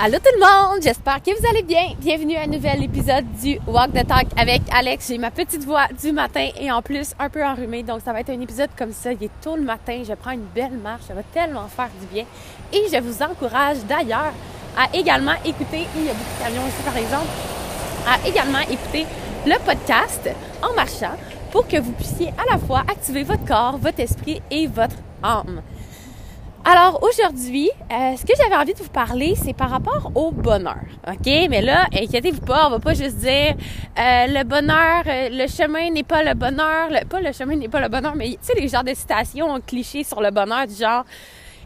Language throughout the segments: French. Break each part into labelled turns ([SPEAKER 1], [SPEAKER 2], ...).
[SPEAKER 1] Allô tout le monde, j'espère que vous allez bien. Bienvenue à un nouvel épisode du Walk the Talk avec Alex. J'ai ma petite voix du matin et en plus un peu enrhumée, donc ça va être un épisode comme ça. Il est tôt le matin, je prends une belle marche, ça va tellement faire du bien. Et je vous encourage d'ailleurs à également écouter, il y a beaucoup de camions ici par exemple, à également écouter le podcast en marchant pour que vous puissiez à la fois activer votre corps, votre esprit et votre âme. Alors aujourd'hui, euh, ce que j'avais envie de vous parler, c'est par rapport au bonheur. OK? Mais là, inquiétez-vous pas, on va pas juste dire euh, le bonheur, euh, le chemin n'est pas le bonheur, pas le chemin n'est pas le bonheur, mais tu sais, les genres de citations clichés sur le bonheur, du genre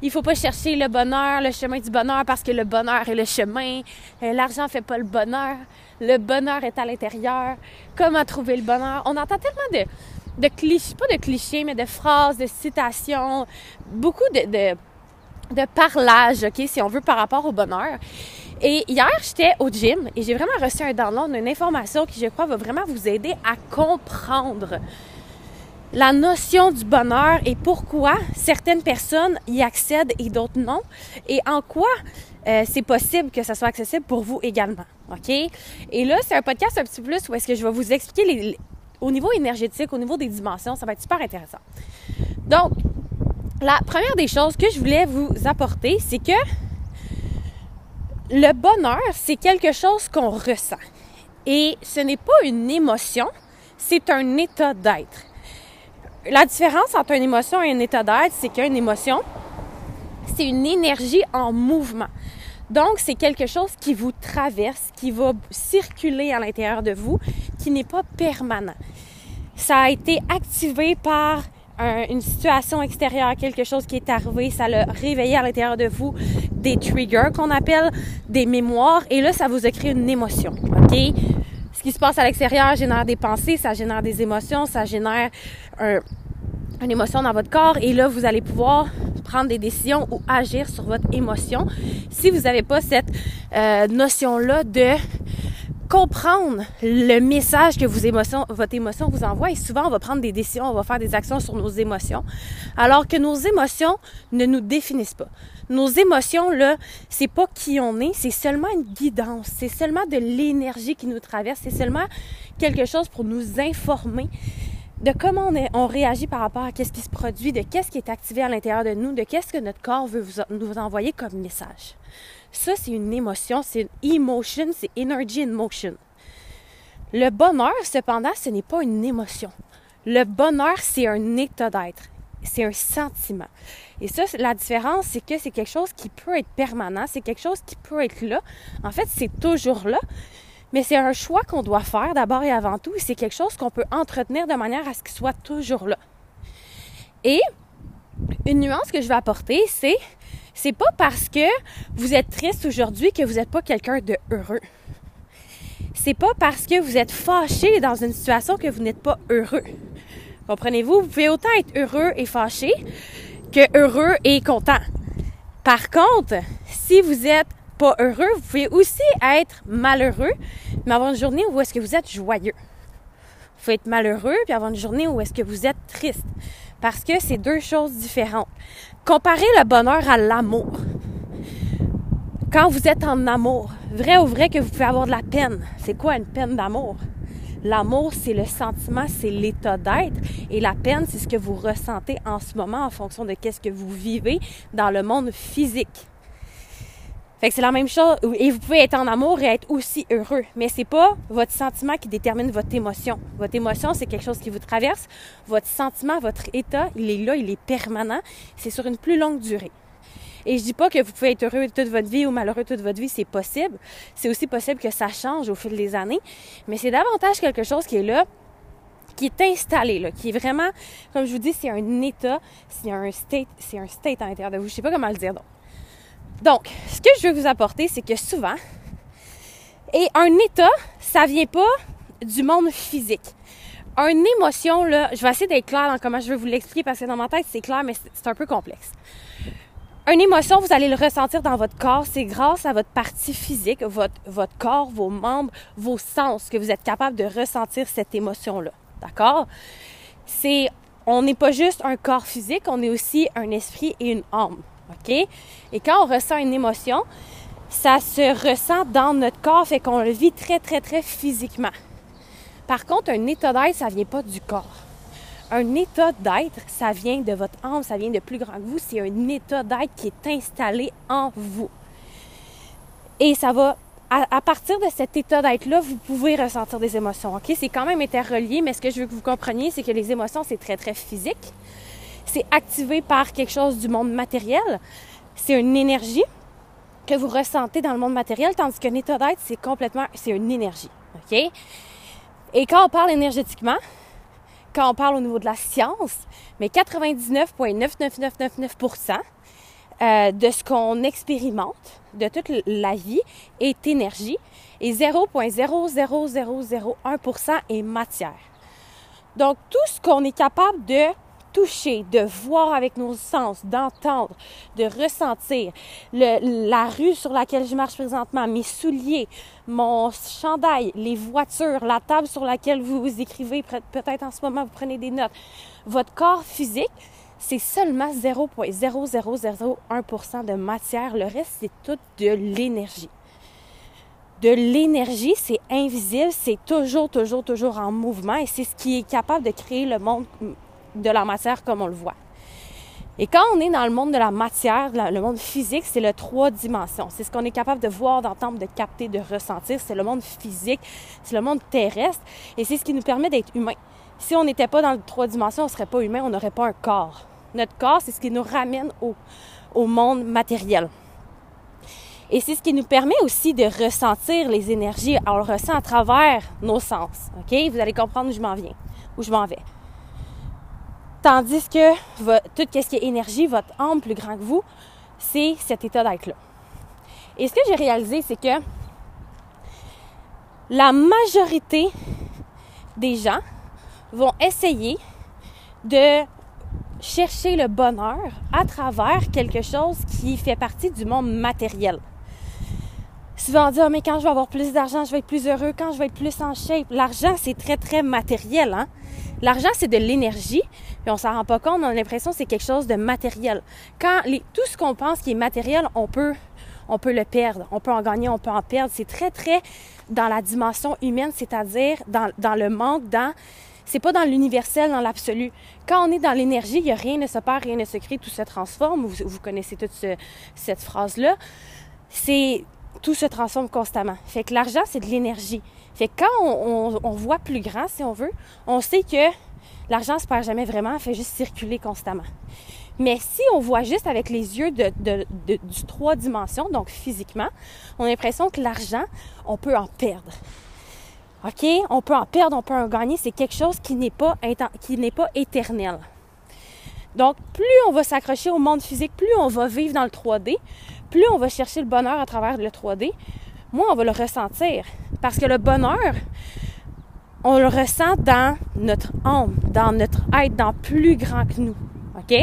[SPEAKER 1] il faut pas chercher le bonheur, le chemin du bonheur parce que le bonheur est le chemin, l'argent fait pas le bonheur, le bonheur est à l'intérieur, comment trouver le bonheur? On entend tellement de de clichés, pas de clichés, mais de phrases, de citations, beaucoup de, de, parlage, OK, si on veut, par rapport au bonheur. Et hier, j'étais au gym et j'ai vraiment reçu un download, une information qui, je crois, va vraiment vous aider à comprendre la notion du bonheur et pourquoi certaines personnes y accèdent et d'autres non, et en quoi euh, c'est possible que ça soit accessible pour vous également. OK? Et là, c'est un podcast un petit peu plus où est-ce que je vais vous expliquer les, au niveau énergétique, au niveau des dimensions, ça va être super intéressant. Donc, la première des choses que je voulais vous apporter, c'est que le bonheur, c'est quelque chose qu'on ressent. Et ce n'est pas une émotion, c'est un état d'être. La différence entre une émotion et un état d'être, c'est qu'une émotion, c'est une énergie en mouvement. Donc, c'est quelque chose qui vous traverse, qui va circuler à l'intérieur de vous, qui n'est pas permanent. Ça a été activé par une situation extérieure, quelque chose qui est arrivé, ça l'a réveillé à l'intérieur de vous des triggers qu'on appelle des mémoires, et là, ça vous a créé une émotion, OK? Ce qui se passe à l'extérieur génère des pensées, ça génère des émotions, ça génère une émotion dans votre corps, et là, vous allez pouvoir prendre des décisions ou agir sur votre émotion. Si vous n'avez pas cette euh, notion-là de comprendre le message que vos émotions, votre émotion vous envoie. Et souvent, on va prendre des décisions, on va faire des actions sur nos émotions, alors que nos émotions ne nous définissent pas. Nos émotions, là, c'est pas qui on est, c'est seulement une guidance, c'est seulement de l'énergie qui nous traverse, c'est seulement quelque chose pour nous informer de comment on, réagit par rapport à ce qui se produit, de qu'est-ce qui est activé à l'intérieur de nous, de qu'est-ce que notre corps veut nous envoyer comme message. Ça, c'est une émotion, c'est une emotion, c'est energy in motion. Le bonheur, cependant, ce n'est pas une émotion. Le bonheur, c'est un état d'être. C'est un sentiment. Et ça, la différence, c'est que c'est quelque chose qui peut être permanent, c'est quelque chose qui peut être là. En fait, c'est toujours là, mais c'est un choix qu'on doit faire d'abord et avant tout. C'est quelque chose qu'on peut entretenir de manière à ce qu'il soit toujours là. Et une nuance que je vais apporter, c'est c'est pas parce que vous êtes triste aujourd'hui que vous n'êtes pas quelqu'un de heureux. C'est pas parce que vous êtes fâché dans une situation que vous n'êtes pas heureux. Comprenez-vous? Vous pouvez autant être heureux et fâché que heureux et content. Par contre, si vous êtes heureux, vous pouvez aussi être malheureux, mais avoir une journée où est-ce que vous êtes joyeux. Vous pouvez être malheureux puis avoir une journée où est-ce que vous êtes triste. Parce que c'est deux choses différentes. Comparez le bonheur à l'amour. Quand vous êtes en amour, vrai ou vrai que vous pouvez avoir de la peine. C'est quoi une peine d'amour? L'amour, c'est le sentiment, c'est l'état d'être. Et la peine, c'est ce que vous ressentez en ce moment en fonction de qu'est-ce que vous vivez dans le monde physique. Fait que c'est la même chose. Et vous pouvez être en amour et être aussi heureux. Mais c'est pas votre sentiment qui détermine votre émotion. Votre émotion, c'est quelque chose qui vous traverse. Votre sentiment, votre état, il est là, il est permanent. C'est sur une plus longue durée. Et je dis pas que vous pouvez être heureux toute votre vie ou malheureux toute votre vie, c'est possible. C'est aussi possible que ça change au fil des années. Mais c'est davantage quelque chose qui est là, qui est installé, là, qui est vraiment, comme je vous dis, c'est un état, c'est un state, c'est un state à l'intérieur de vous. Je sais pas comment le dire. Donc, donc ce que je veux vous apporter, c'est que souvent, et un état, ça vient pas du monde physique. Une émotion, là, je vais essayer d'être clair dans comment je vais vous l'expliquer parce que dans ma tête, c'est clair, mais c'est un peu complexe. Une émotion, vous allez le ressentir dans votre corps. C'est grâce à votre partie physique, votre, votre corps, vos membres, vos sens que vous êtes capable de ressentir cette émotion-là. D'accord? C'est, on n'est pas juste un corps physique, on est aussi un esprit et une âme. OK? Et quand on ressent une émotion, ça se ressent dans notre corps, fait qu'on le vit très, très, très physiquement. Par contre, un état d'être, ça vient pas du corps. Un état d'être, ça vient de votre âme, ça vient de plus grand que vous. C'est un état d'être qui est installé en vous. Et ça va, à, partir de cet état d'être-là, vous pouvez ressentir des émotions. OK? C'est quand même interrelié, mais ce que je veux que vous compreniez, c'est que les émotions, c'est très, très physique. C'est activé par quelque chose du monde matériel. C'est une énergie que vous ressentez dans le monde matériel, tandis qu'un état d'être, c'est complètement, c'est une énergie. OK? Et quand on parle énergétiquement, quand on parle au niveau de la science, mais 99,99999% euh, de ce qu'on expérimente, de toute la vie, est énergie et 0,00001% est matière. Donc, tout ce qu'on est capable de toucher, de voir avec nos sens, d'entendre, de ressentir. la rue sur laquelle je marche présentement, mes souliers, mon chandail, les voitures, la table sur laquelle vous, vous écrivez, peut-être en ce moment vous prenez des notes. Votre corps physique, c'est seulement 0,0001% de matière. Le reste, c'est tout de l'énergie. De l'énergie, c'est invisible, c'est toujours, toujours, toujours en mouvement et c'est ce qui est capable de créer le monde de la matière comme on le voit. Et quand on est dans le monde de la matière, le monde physique, c'est le trois dimensions. C'est ce qu'on est capable de voir, d'entendre, de capter, de ressentir. C'est le monde physique, c'est le monde terrestre, et c'est ce qui nous permet d'être humain. Si on n'était pas dans le trois dimensions, on ne serait pas humain, on n'aurait pas un corps. Notre corps, c'est ce qui nous ramène au, au monde matériel. Et c'est ce qui nous permet aussi de ressentir les énergies. On le ressent à travers nos sens. OK? Vous allez comprendre où je m'en viens, où je m'en vais. Tandis que tout ce qui est énergie, votre âme plus grand que vous, c'est cet état d'être-là. Et ce que j'ai réalisé, c'est que la majorité des gens vont essayer de chercher le bonheur à travers quelque chose qui fait partie du monde matériel. Souvent on dit, oh, mais quand je vais avoir plus d'argent, je vais être plus heureux, quand je vais être plus en shape. L'argent, c'est très, très matériel. Hein? L'argent, c'est de l'énergie, puis on s'en rend pas compte, on a l'impression que c'est quelque chose de matériel. Quand les, tout ce qu'on pense qui est matériel, on peut, on peut le perdre, on peut en gagner, on peut en perdre. C'est très, très dans la dimension humaine, c'est-à-dire dans, dans le manque, dans c'est pas dans l'universel, dans l'absolu. Quand on est dans l'énergie, il n'y a rien ne se perd, rien ne se crée, tout se transforme. Vous, vous connaissez toute cette phrase-là. C'est tout se transforme constamment. Fait que l'argent, c'est de l'énergie. Fait que quand on, voit plus grand, si on veut, on sait que l'argent se perd jamais vraiment, fait juste circuler constamment. Mais si on voit juste avec les yeux de, du trois dimensions, donc physiquement, on a l'impression que l'argent, on peut en perdre. OK? On peut en perdre, on peut en gagner. C'est quelque chose qui n'est pas, qui n'est pas éternel. Donc, plus on va s'accrocher au monde physique, plus on va vivre dans le 3D, plus on va chercher le bonheur à travers le 3D, moins on va le ressentir. Parce que le bonheur, on le ressent dans notre âme, dans notre être, dans plus grand que nous. OK?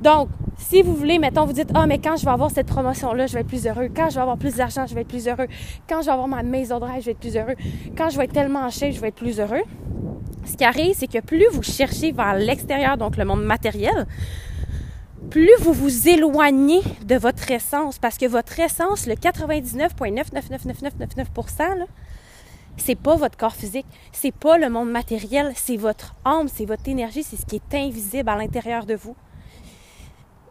[SPEAKER 1] Donc, si vous voulez, mettons, vous dites, ah, mais quand je vais avoir cette promotion-là, je vais être plus heureux. Quand je vais avoir plus d'argent, je vais être plus heureux. Quand je vais avoir ma maison de rêve, je vais être plus heureux. Quand je vais être tellement en je vais être plus heureux. Ce qui arrive, c'est que plus vous cherchez vers l'extérieur, donc le monde matériel, plus vous vous éloignez de votre essence, parce que votre essence, le 99,9999999%, c'est pas votre corps physique, c'est pas le monde matériel, c'est votre âme, c'est votre énergie, c'est ce qui est invisible à l'intérieur de vous.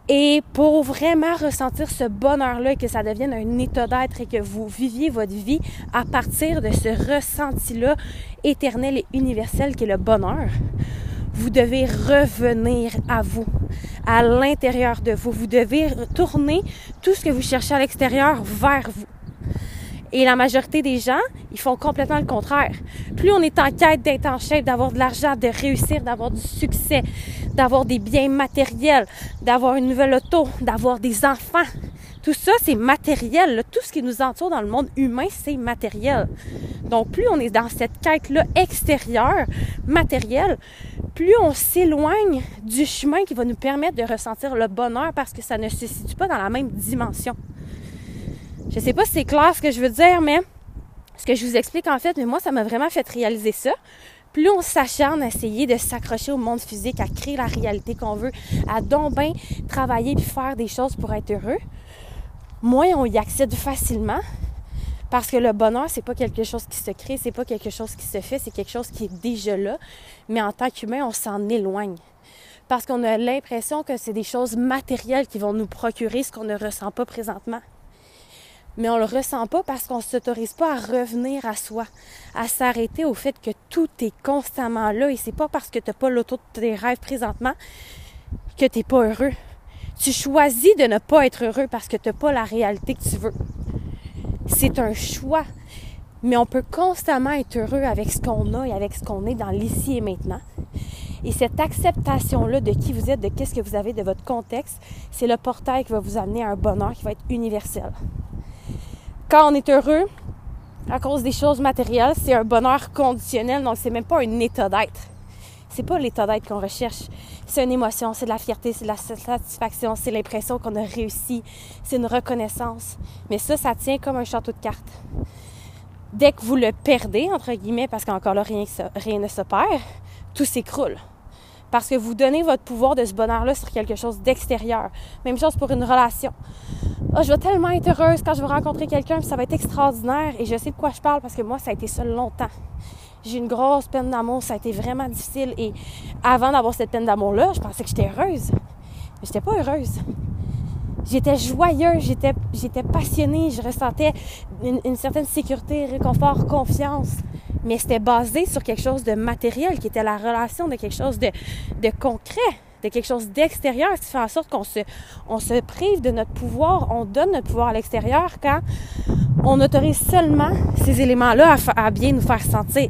[SPEAKER 1] Et pour vraiment ressentir ce bonheur-là, que ça devienne un état d'être et que vous viviez votre vie à partir de ce ressenti-là éternel et universel qui est le bonheur, vous devez revenir à vous, à l'intérieur de vous. Vous devez tourner tout ce que vous cherchez à l'extérieur vers vous. Et la majorité des gens, ils font complètement le contraire. Plus on est en quête d'être en chef, d'avoir de l'argent, de réussir, d'avoir du succès, d'avoir des biens matériels, d'avoir une nouvelle auto, d'avoir des enfants, tout ça, c'est matériel. Tout ce qui nous entoure dans le monde humain, c'est matériel. Donc, plus on est dans cette quête-là extérieure, matérielle, plus on s'éloigne du chemin qui va nous permettre de ressentir le bonheur parce que ça ne se situe pas dans la même dimension. Je sais pas si c'est clair ce que je veux dire, mais ce que je vous explique en fait, mais moi, ça m'a vraiment fait réaliser ça. Plus on s'acharne à essayer de s'accrocher au monde physique, à créer la réalité qu'on veut, à donc bien travailler puis faire des choses pour être heureux, moins on y accède facilement. Parce que le bonheur, c'est pas quelque chose qui se crée, c'est pas quelque chose qui se fait, c'est quelque chose qui est déjà là. Mais en tant qu'humain, on s'en éloigne. Parce qu'on a l'impression que c'est des choses matérielles qui vont nous procurer ce qu'on ne ressent pas présentement. Mais on le ressent pas parce qu'on ne s'autorise pas à revenir à soi, à s'arrêter au fait que tout est constamment là et c'est pas parce que tu n'as pas l'auto de tes rêves présentement que tu n'es pas heureux. Tu choisis de ne pas être heureux parce que tu n'as pas la réalité que tu veux. C'est un choix. Mais on peut constamment être heureux avec ce qu'on a et avec ce qu'on est dans l'ici et maintenant. Et cette acceptation-là de qui vous êtes, de qu'est-ce que vous avez, de votre contexte, c'est le portail qui va vous amener à un bonheur qui va être universel. Quand on est heureux, à cause des choses matérielles, c'est un bonheur conditionnel, donc c'est même pas un état d'être. C'est pas l'état d'être qu'on recherche. C'est une émotion, c'est de la fierté, c'est de la satisfaction, c'est l'impression qu'on a réussi, c'est une reconnaissance. Mais ça, ça tient comme un château de cartes. Dès que vous le perdez, entre guillemets, parce qu'encore là, rien, rien ne se perd, tout s'écroule. Parce que vous donnez votre pouvoir de ce bonheur-là sur quelque chose d'extérieur. Même chose pour une relation. Oh, je vais tellement être heureuse quand je vais rencontrer quelqu'un, ça va être extraordinaire. Et je sais de quoi je parle parce que moi, ça a été ça longtemps j'ai une grosse peine d'amour, ça a été vraiment difficile. Et avant d'avoir cette peine d'amour-là, je pensais que j'étais heureuse. Mais j'étais pas heureuse. J'étais joyeuse, j'étais, j'étais passionnée, je ressentais une, certaine sécurité, réconfort, confiance. Mais c'était basé sur quelque chose de matériel, qui était la relation de quelque chose de concret, de quelque chose d'extérieur, qui fait en sorte qu'on se, on se prive de notre pouvoir, on donne notre pouvoir à l'extérieur quand on autorise seulement ces éléments-là à, bien nous faire sentir.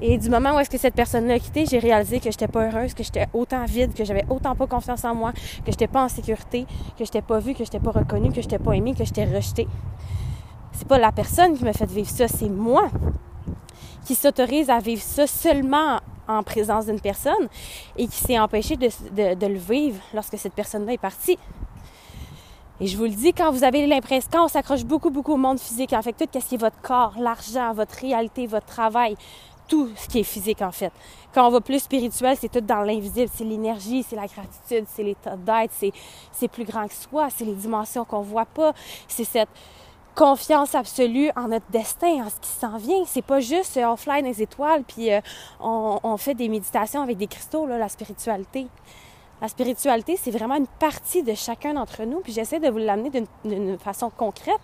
[SPEAKER 1] Et du moment où est-ce que cette personne-là a quitté, j'ai réalisé que j'étais pas heureuse, que j'étais autant vide, que j'avais autant pas confiance en moi, que j'étais pas en sécurité, que j'étais pas vue, que j'étais pas reconnue, que j'étais pas aimée, que j'étais rejetée. C'est pas la personne qui m'a fait vivre ça, c'est moi qui s'autorise à vivre ça seulement en présence d'une personne et qui s'est empêché de, le vivre lorsque cette personne-là est partie. Et je vous le dis, quand vous avez l'impression, quand on s'accroche beaucoup, beaucoup au monde physique, en fait, tout ce qui est votre corps, l'argent, votre réalité, votre travail, tout ce qui est physique, en fait. Quand on va plus spirituel, c'est tout dans l'invisible. C'est l'énergie, c'est la gratitude, c'est l'état d'être, c'est plus grand que soi, c'est les dimensions qu'on voit pas, c'est cette confiance absolue en notre destin, en ce qui s'en vient. C'est pas juste euh, on les étoiles puis euh, on, fait des méditations avec des cristaux, la spiritualité. La spiritualité, c'est vraiment une partie de chacun d'entre nous. Puis j'essaie de vous l'amener d'une façon concrète.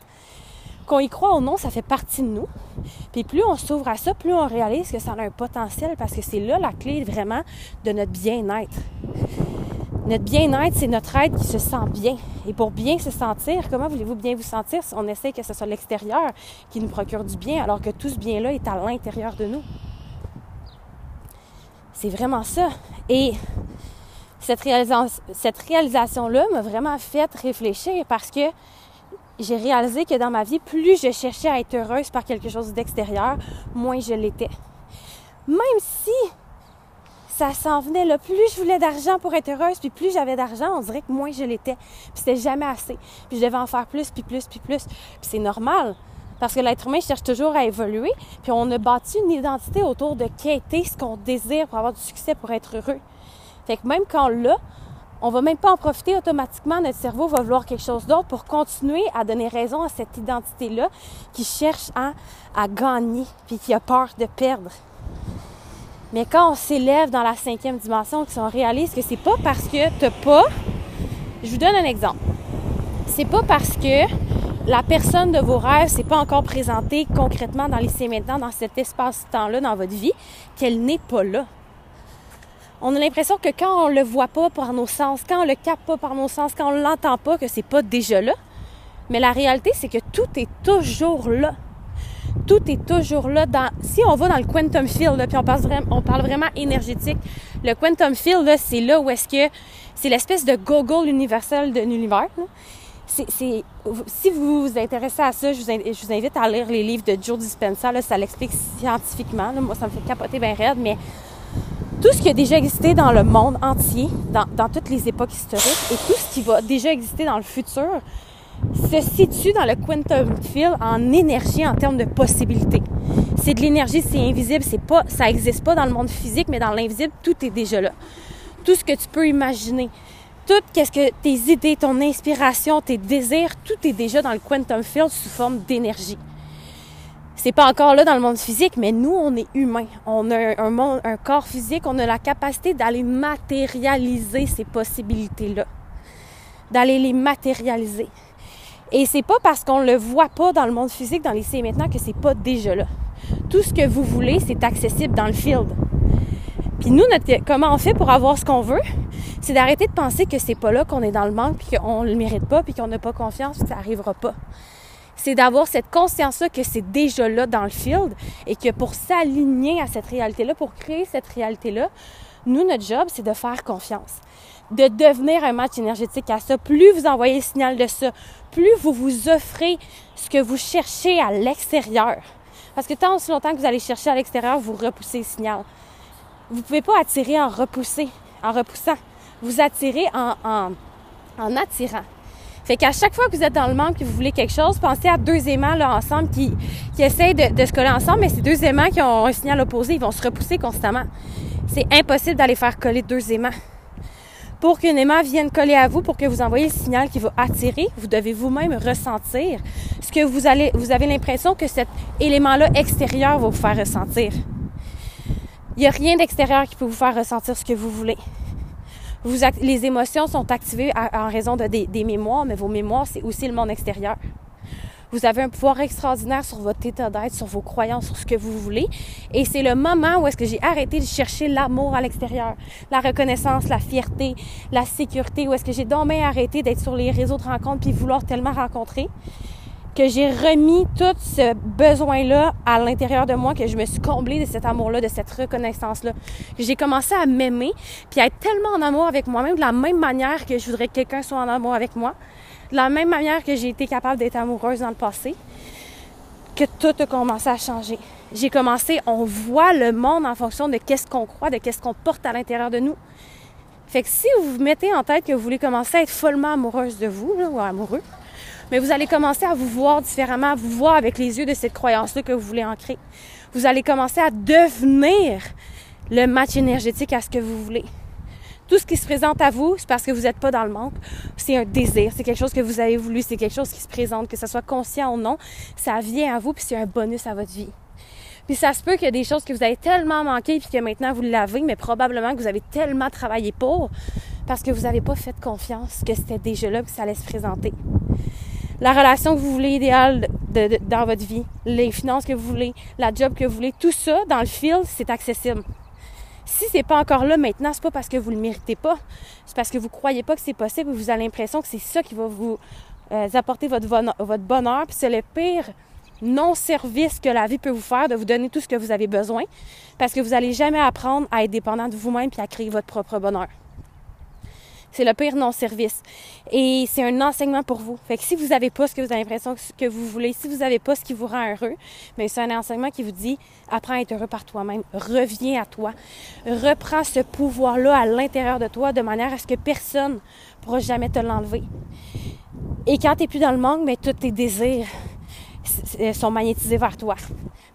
[SPEAKER 1] Qu'on y croit ou non, ça fait partie de nous. Puis plus on s'ouvre à ça, plus on réalise que ça a un potentiel parce que c'est là la clé vraiment de notre bien-être. Notre bien-être, c'est notre être qui se sent bien. Et pour bien se sentir, comment voulez-vous bien vous sentir si on essaie que ce soit l'extérieur qui nous procure du bien alors que tout ce bien-là est à l'intérieur de nous? C'est vraiment ça. Et cette, cette réalisation-là m'a vraiment fait réfléchir parce que j'ai réalisé que dans ma vie, plus je cherchais à être heureuse par quelque chose d'extérieur, moins je l'étais. Même si ça s'en venait là. Plus je voulais d'argent pour être heureuse, puis plus j'avais d'argent, on dirait que moins je l'étais. Puis c'était jamais assez. Puis je devais en faire plus, puis plus, puis plus. Puis c'est normal. Parce que l'être humain cherche toujours à évoluer. Puis on a bâti une identité autour de quêter ce qu'on désire pour avoir du succès, pour être heureux. Fait que même quand là, on va même pas en profiter automatiquement. Notre cerveau va vouloir quelque chose d'autre pour continuer à donner raison à cette identité-là qui cherche à, à gagner, puis qui a peur de perdre. Mais quand on s'élève dans la cinquième dimension, qu'on réalise que c'est pas parce que t'as pas. Je vous donne un exemple. C'est pas parce que la personne de vos rêves s'est pas encore présentée concrètement dans l'essai maintenant, dans cet espace-temps-là dans votre vie, qu'elle n'est pas là. On a l'impression que quand on le voit pas par nos sens, quand on le capte pas par nos sens, quand on l'entend pas, que c'est pas déjà là. Mais la réalité, c'est que tout est toujours là. Tout est toujours là. Dans, si on va dans le quantum field, puis on, parle vraiment, énergétique, le quantum field, c'est là où est-ce que c'est l'espèce de Google universel de l'univers. Si vous vous intéressez à ça, je vous, invite à lire les livres de Joe Dispenza. Là, ça l'explique scientifiquement. Moi, ça me fait capoter bien raide, mais tout ce qui a déjà existé dans le monde entier, dans toutes les époques historiques, et tout ce qui va déjà exister dans le futur, se situe dans le quantum field en énergie en termes de possibilités. C'est de l'énergie, c'est invisible, c'est pas, ça n'existe pas dans le monde physique, mais dans l'invisible, tout est déjà là. Tout ce que tu peux imaginer, tout qu'est-ce que tes idées, ton inspiration, tes désirs, tout est déjà dans le quantum field sous forme d'énergie. C'est pas encore là dans le monde physique, mais nous, on est humains. On a un, monde, un corps physique, on a la capacité d'aller matérialiser ces possibilités-là, d'aller les matérialiser. Et c'est pas parce qu'on le voit pas dans le monde physique, dans les et maintenant, que c'est pas déjà là. Tout ce que vous voulez, c'est accessible dans le field. Puis nous, notre, comment on fait pour avoir ce qu'on veut? C'est d'arrêter de penser que c'est pas là qu'on est dans le manque, puis qu'on le mérite pas, puis qu'on n'a pas confiance, puis ça arrivera pas. C'est d'avoir cette conscience-là que c'est déjà là dans le field et que pour s'aligner à cette réalité-là, pour créer cette réalité-là, nous, notre job, c'est de faire confiance de devenir un match énergétique à ça. Plus vous envoyez le signal de ça, plus vous vous offrez ce que vous cherchez à l'extérieur. Parce que tant aussi longtemps que vous allez chercher à l'extérieur, vous repoussez le signal. Vous pouvez pas attirer en repousser, en repoussant. Vous attirez en, en, attirant. Fait qu'à chaque fois que vous êtes dans le manque et que vous voulez quelque chose, pensez à deux aimants là, ensemble qui, qui essayent de, de se coller ensemble, mais ces deux aimants qui ont un signal opposé, ils vont se repousser constamment. C'est impossible d'aller faire coller deux aimants. Pour qu'un aimant vienne coller à vous, pour que vous envoyiez le signal qui va attirer, vous devez vous-même ressentir ce que vous allez, vous avez l'impression que cet élément-là extérieur va vous faire ressentir. Il n'y a rien d'extérieur qui peut vous faire ressentir ce que vous voulez. Les émotions sont activées en raison de des mémoires, mais vos mémoires, c'est aussi le monde extérieur. Vous avez un pouvoir extraordinaire sur votre état d'être, sur vos croyances, sur ce que vous voulez. Et c'est le moment où est-ce que j'ai arrêté de chercher l'amour à l'extérieur, la reconnaissance, la fierté, la sécurité, où est-ce que j'ai donc arrêté d'être sur les réseaux de rencontres puis vouloir tellement rencontrer que j'ai remis tout ce besoin-là à l'intérieur de moi, que je me suis comblée de cet amour-là, de cette reconnaissance-là. J'ai commencé à m'aimer, puis à être tellement en amour avec moi-même, de la même manière que je voudrais que quelqu'un soit en amour avec moi de la même manière que j'ai été capable d'être amoureuse dans le passé, que tout a commencé à changer. J'ai commencé, on voit le monde en fonction de qu'est-ce qu'on croit, de qu'est-ce qu'on porte à l'intérieur de nous. Fait que si vous vous mettez en tête que vous voulez commencer à être follement amoureuse de vous, ou amoureux, mais vous allez commencer à vous voir différemment, à vous voir avec les yeux de cette croyance-là que vous voulez ancrer. Vous allez commencer à devenir le match énergétique à ce que vous voulez. Tout ce qui se présente à vous, c'est parce que vous n'êtes pas dans le manque. C'est un désir, c'est quelque chose que vous avez voulu, c'est quelque chose qui se présente, que ce soit conscient ou non, ça vient à vous, puis c'est un bonus à votre vie. Puis ça se peut qu'il y a des choses que vous avez tellement manqué puis que maintenant vous l'avez, mais probablement que vous avez tellement travaillé pour parce que vous n'avez pas fait confiance que c'était déjà là que ça allait se présenter. La relation que vous voulez idéale dans votre vie, les finances que vous voulez, la job que vous voulez, tout ça dans le fil, c'est accessible. Si c'est pas encore là maintenant, c'est pas parce que vous le méritez pas, c'est parce que vous croyez pas que c'est possible, vous avez l'impression que c'est ça qui va vous euh, apporter votre, votre bonheur, puis c'est le pire non-service que la vie peut vous faire de vous donner tout ce que vous avez besoin, parce que vous n'allez jamais apprendre à être dépendant de vous-même puis à créer votre propre bonheur. C'est le pire non-service. Et c'est un enseignement pour vous. Fait que si vous n'avez pas ce que vous avez l'impression que vous voulez, si vous n'avez pas ce qui vous rend heureux, mais ben, c'est un enseignement qui vous dit apprends à être heureux par toi-même, reviens à toi, reprends ce pouvoir-là à l'intérieur de toi de manière à ce que personne ne pourra jamais te l'enlever. Et quand tu n'es plus dans le manque, mais ben, tous tes désirs sont magnétisés vers toi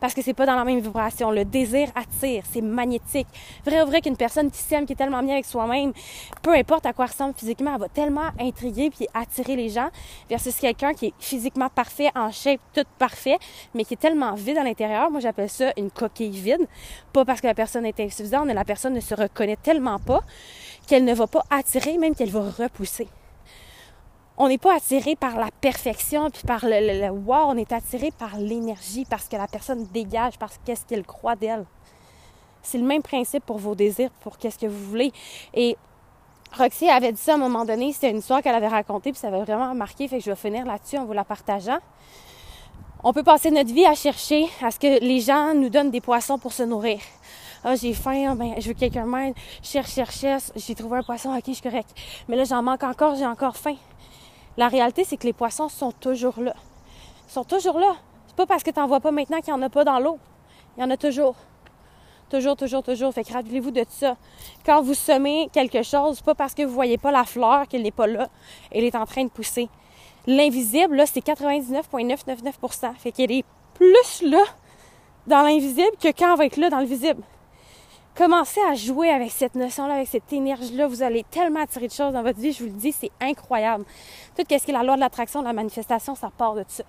[SPEAKER 1] parce que c'est pas dans la même vibration. Le désir attire, c'est magnétique. Vrai ou vrai qu'une personne qui s'aime, qui est tellement bien avec soi-même, peu importe à quoi ressemble physiquement, elle va tellement intriguer puis attirer les gens versus quelqu'un qui est physiquement parfait, en shape, tout parfait, mais qui est tellement vide à l'intérieur. Moi, j'appelle ça une coquille vide. Pas parce que la personne est insuffisante, mais la personne ne se reconnaît tellement pas qu'elle ne va pas attirer, même qu'elle va repousser on n'est pas attiré par la perfection puis par le, le, wow, on est attiré par l'énergie, parce que la personne dégage, parce qu'est-ce qu'elle croit d'elle. C'est le même principe pour vos désirs, pour qu'est-ce que vous voulez. Et Roxy avait dit ça à un moment donné, c'était une histoire qu'elle avait racontée, puis ça avait vraiment marqué, fait que je vais finir là-dessus en vous la partageant. On peut passer notre vie à chercher à ce que les gens nous donnent des poissons pour se nourrir. Ah, j'ai faim, ben, je veux quelqu'un m'aide. Cherche, cherche, cherche. J'ai trouvé un poisson, ok, je suis correct. Mais là, j'en manque encore, j'ai encore faim. La réalité, c'est que les poissons sont toujours là. Ils sont toujours là. C'est pas parce que tu n'en vois pas maintenant qu'il n'y en a pas dans l'eau. Il y en a toujours. Toujours, toujours, toujours. Fait que rappelez-vous de ça. Quand vous semez quelque chose, pas parce que vous voyez pas la fleur qu'elle n'est pas là. Elle est en train de pousser. L'invisible, là, c'est 99,999% Fait qu'elle est plus là dans l'invisible que quand elle va être là dans le visible. Commencez à jouer avec cette notion-là, avec cette énergie-là. Vous allez tellement attirer de choses dans votre vie, je vous le dis, c'est incroyable. Tout ce qui est la loi de l'attraction, de la manifestation, ça part de ça.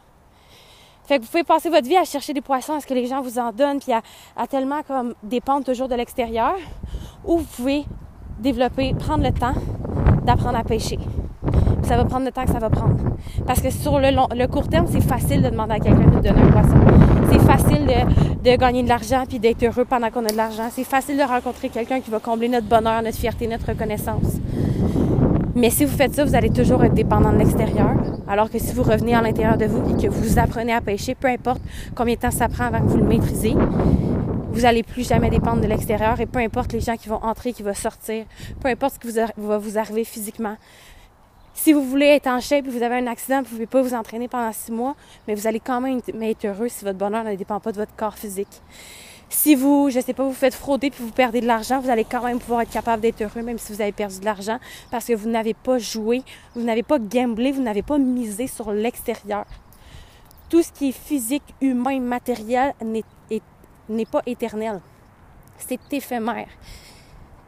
[SPEAKER 1] Fait que vous pouvez passer votre vie à chercher des poissons, à ce que les gens vous en donnent, puis à, tellement comme dépendre toujours de l'extérieur, ou vous pouvez développer, prendre le temps d'apprendre à pêcher. Ça va prendre le temps que ça va prendre. Parce que sur le, court terme, c'est facile de demander à quelqu'un de donner un poisson. C'est facile de, gagner de l'argent puis d'être heureux pendant qu'on a de l'argent. C'est facile de rencontrer quelqu'un qui va combler notre bonheur, notre fierté, notre reconnaissance. Mais si vous faites ça, vous allez toujours être dépendant de l'extérieur. Alors que si vous revenez à l'intérieur de vous et que vous apprenez à pêcher, peu importe combien de temps ça prend avant que vous le maîtrisez, vous n'allez plus jamais dépendre de l'extérieur et peu importe les gens qui vont entrer, qui vont sortir, peu importe ce qui va vous arriver physiquement. Si vous voulez être en shape et vous avez un accident, vous ne pouvez pas vous entraîner pendant six mois, mais vous allez quand même être heureux si votre bonheur ne dépend pas de votre corps physique. Si vous, je sais pas, vous faites frauder puis vous perdez de l'argent, vous allez quand même pouvoir être capable d'être heureux même si vous avez perdu de l'argent parce que vous n'avez pas joué, vous n'avez pas gamblé, vous n'avez pas misé sur l'extérieur. Tout ce qui est physique, humain, matériel n'est pas éternel. C'est éphémère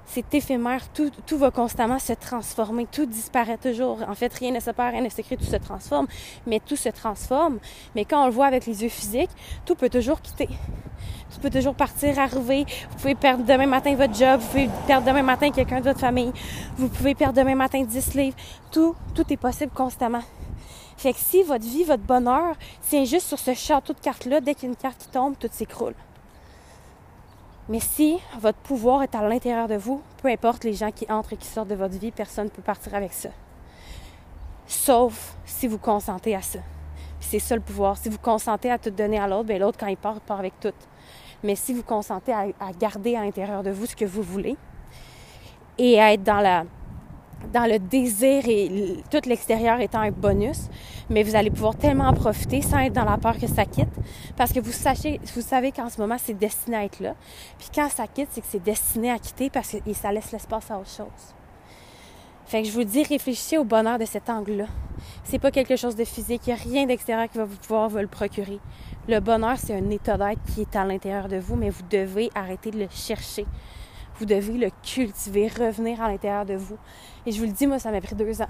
[SPEAKER 1] c'est éphémère, tout, va constamment se transformer, tout disparaît toujours. En fait, rien ne se perd, rien ne se crée, tout se transforme, mais tout se transforme. Mais quand on le voit avec les yeux physiques, tout peut toujours quitter. Tout peut toujours partir, arriver. Vous pouvez perdre demain matin votre job, vous pouvez perdre demain matin quelqu'un de votre famille, vous pouvez perdre demain matin 10 livres. Tout, tout est possible constamment. Fait que si votre vie, votre bonheur c'est juste sur ce château de cartes-là, dès qu'il carte qui tombe, tout s'écroule. Mais si votre pouvoir est à l'intérieur de vous, peu importe les gens qui entrent et qui sortent de votre vie, personne ne peut partir avec ça. Sauf si vous consentez à ça. C'est ça le pouvoir. Si vous consentez à tout donner à l'autre, bien l'autre, quand il part, part avec tout. Mais si vous consentez à garder à l'intérieur de vous ce que vous voulez et à être dans la, dans le désir et tout l'extérieur étant un bonus, mais vous allez pouvoir tellement en profiter sans être dans la peur que ça quitte, parce que vous, savez qu'en ce moment, c'est destiné à être là. Puis quand ça quitte, c'est que c'est destiné à quitter parce que ça laisse l'espace à autre chose. Fait que je vous dis, réfléchissez au bonheur de cet angle-là. C'est pas quelque chose de physique, il n'y a rien d'extérieur qui va vous pouvoir vous le procurer. Le bonheur, c'est un état d'être qui est à l'intérieur de vous, mais vous devez arrêter de le chercher. Vous devez le cultiver, revenir à l'intérieur de vous. Et je vous le dis, moi, ça m'a pris deux ans.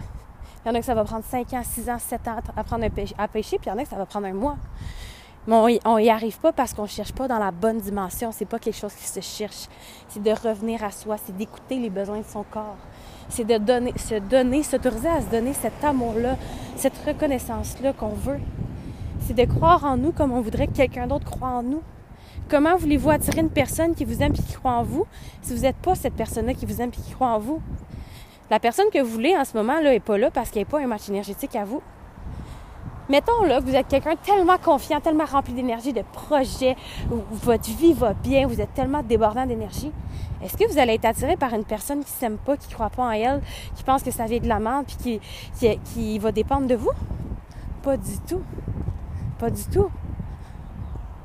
[SPEAKER 1] Il y en a que ça va prendre cinq ans, six ans, sept ans à à pêcher, puis il y en a que ça va prendre un mois. Mais on n'y arrive pas parce qu'on ne cherche pas dans la bonne dimension. C'est pas quelque chose qui se cherche. C'est de revenir à soi, c'est d'écouter les besoins de son corps. C'est de se donner, s'autoriser à se donner cet amour-là, cette reconnaissance-là qu'on veut. C'est de croire en nous comme on voudrait que quelqu'un d'autre croit en nous. Comment voulez-vous attirer une personne qui vous aime et qui croit en vous si vous n'êtes pas cette personne-là qui vous aime et qui croit en vous? La personne que vous voulez en ce moment là n'est pas là parce qu'elle n'est pas un match énergétique à vous. Mettons là que vous êtes quelqu'un tellement confiant, tellement rempli d'énergie, de projets, où votre vie va bien, vous êtes tellement débordant d'énergie. Est-ce que vous allez être attiré par une personne qui s'aime pas, qui croit pas en elle, qui pense que ça vient de la puis qui, qui va dépendre de vous? Pas du tout. Pas du tout.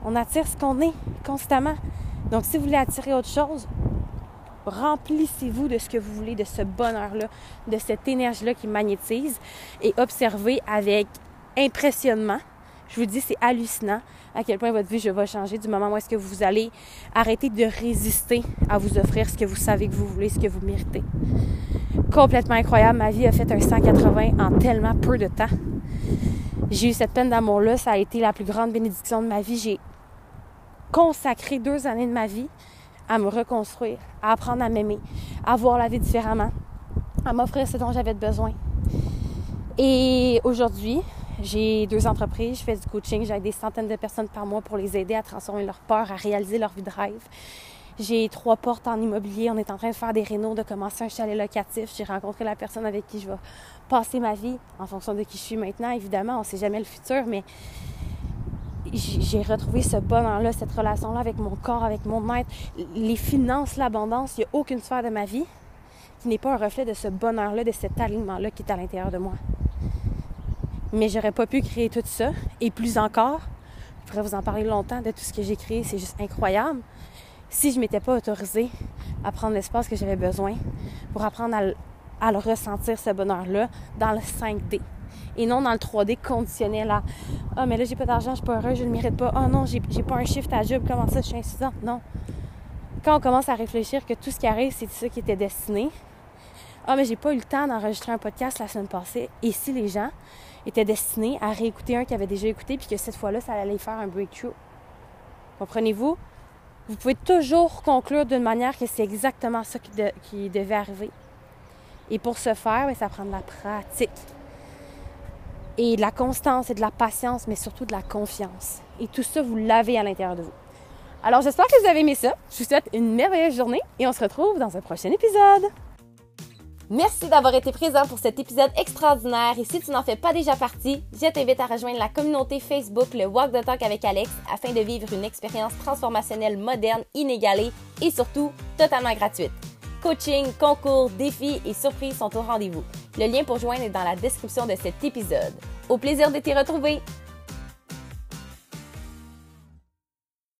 [SPEAKER 1] On attire ce qu'on est constamment. Donc, si vous voulez attirer autre chose, remplissez-vous de ce que vous voulez, de ce bonheur-là, de cette énergie-là qui magnétise et observez avec impressionnement. Je vous dis, c'est hallucinant à quel point votre vie va changer du moment où est-ce que vous allez arrêter de résister à vous offrir ce que vous savez que vous voulez, ce que vous méritez. Complètement incroyable. Ma vie a fait un 180 en tellement peu de temps. J'ai eu cette peine d'amour-là. Ça a été la plus grande bénédiction de ma vie. Consacré deux années de ma vie à me reconstruire, à apprendre à m'aimer, à voir la vie différemment, à m'offrir ce dont j'avais besoin. Et aujourd'hui, j'ai deux entreprises, je fais du coaching, j'aide des centaines de personnes par mois pour les aider à transformer leur peur, à réaliser leur vie de rêve. J'ai trois portes en immobilier. On est en train de faire des rénaux, de commencer un chalet locatif. J'ai rencontré la personne avec qui je vais passer ma vie en fonction de qui je suis maintenant. Évidemment, on ne sait jamais le futur, mais j'ai retrouvé ce bonheur-là, cette relation-là avec mon corps, avec mon être. Les finances, l'abondance, il n'y a aucune sphère de ma vie qui n'est pas un reflet de ce bonheur-là, de cet alignement-là qui est à l'intérieur de moi. Mais j'aurais pas pu créer tout ça. Et plus encore, je pourrais vous en parler longtemps de tout ce que j'ai créé. C'est juste incroyable si je m'étais pas autorisée à prendre l'espace que j'avais besoin pour apprendre à, le ressentir, ce bonheur-là, dans le 5D. Et non dans le 3D conditionnel Ah, mais là, j'ai pas d'argent, je suis pas heureuse, je ne mérite pas. Ah oh, non, j'ai pas un shift à job, comment ça, je suis insuffisante? Non. Quand on commence à réfléchir que tout ce qui arrive, c'est ça qui était destiné. Ah, mais j'ai pas eu le temps d'enregistrer un podcast la semaine passée. Et si les gens étaient destinés à réécouter un qu'ils avaient déjà écouté, puis que cette fois-là, ça allait faire un breakthrough. Comprenez-vous? vous pouvez toujours conclure d'une manière que c'est exactement ça qui, devait arriver. Et pour ce faire, ben, ça prend de la pratique. Et de la constance et de la patience, mais surtout de la confiance. Et tout ça, vous l'avez à l'intérieur de vous. Alors, j'espère que vous avez aimé ça. Je vous souhaite une merveilleuse journée et on se retrouve dans un prochain épisode. Merci d'avoir été présent pour cet épisode extraordinaire et si tu n'en fais pas déjà partie, je t'invite à rejoindre la communauté Facebook le Walk the Talk avec Alex afin de vivre une expérience transformationnelle moderne, inégalée et surtout totalement gratuite. Coaching, concours, défis et surprises sont au rendez-vous. Le lien pour joindre est dans la description de cet épisode. Au plaisir de t'y retrouver!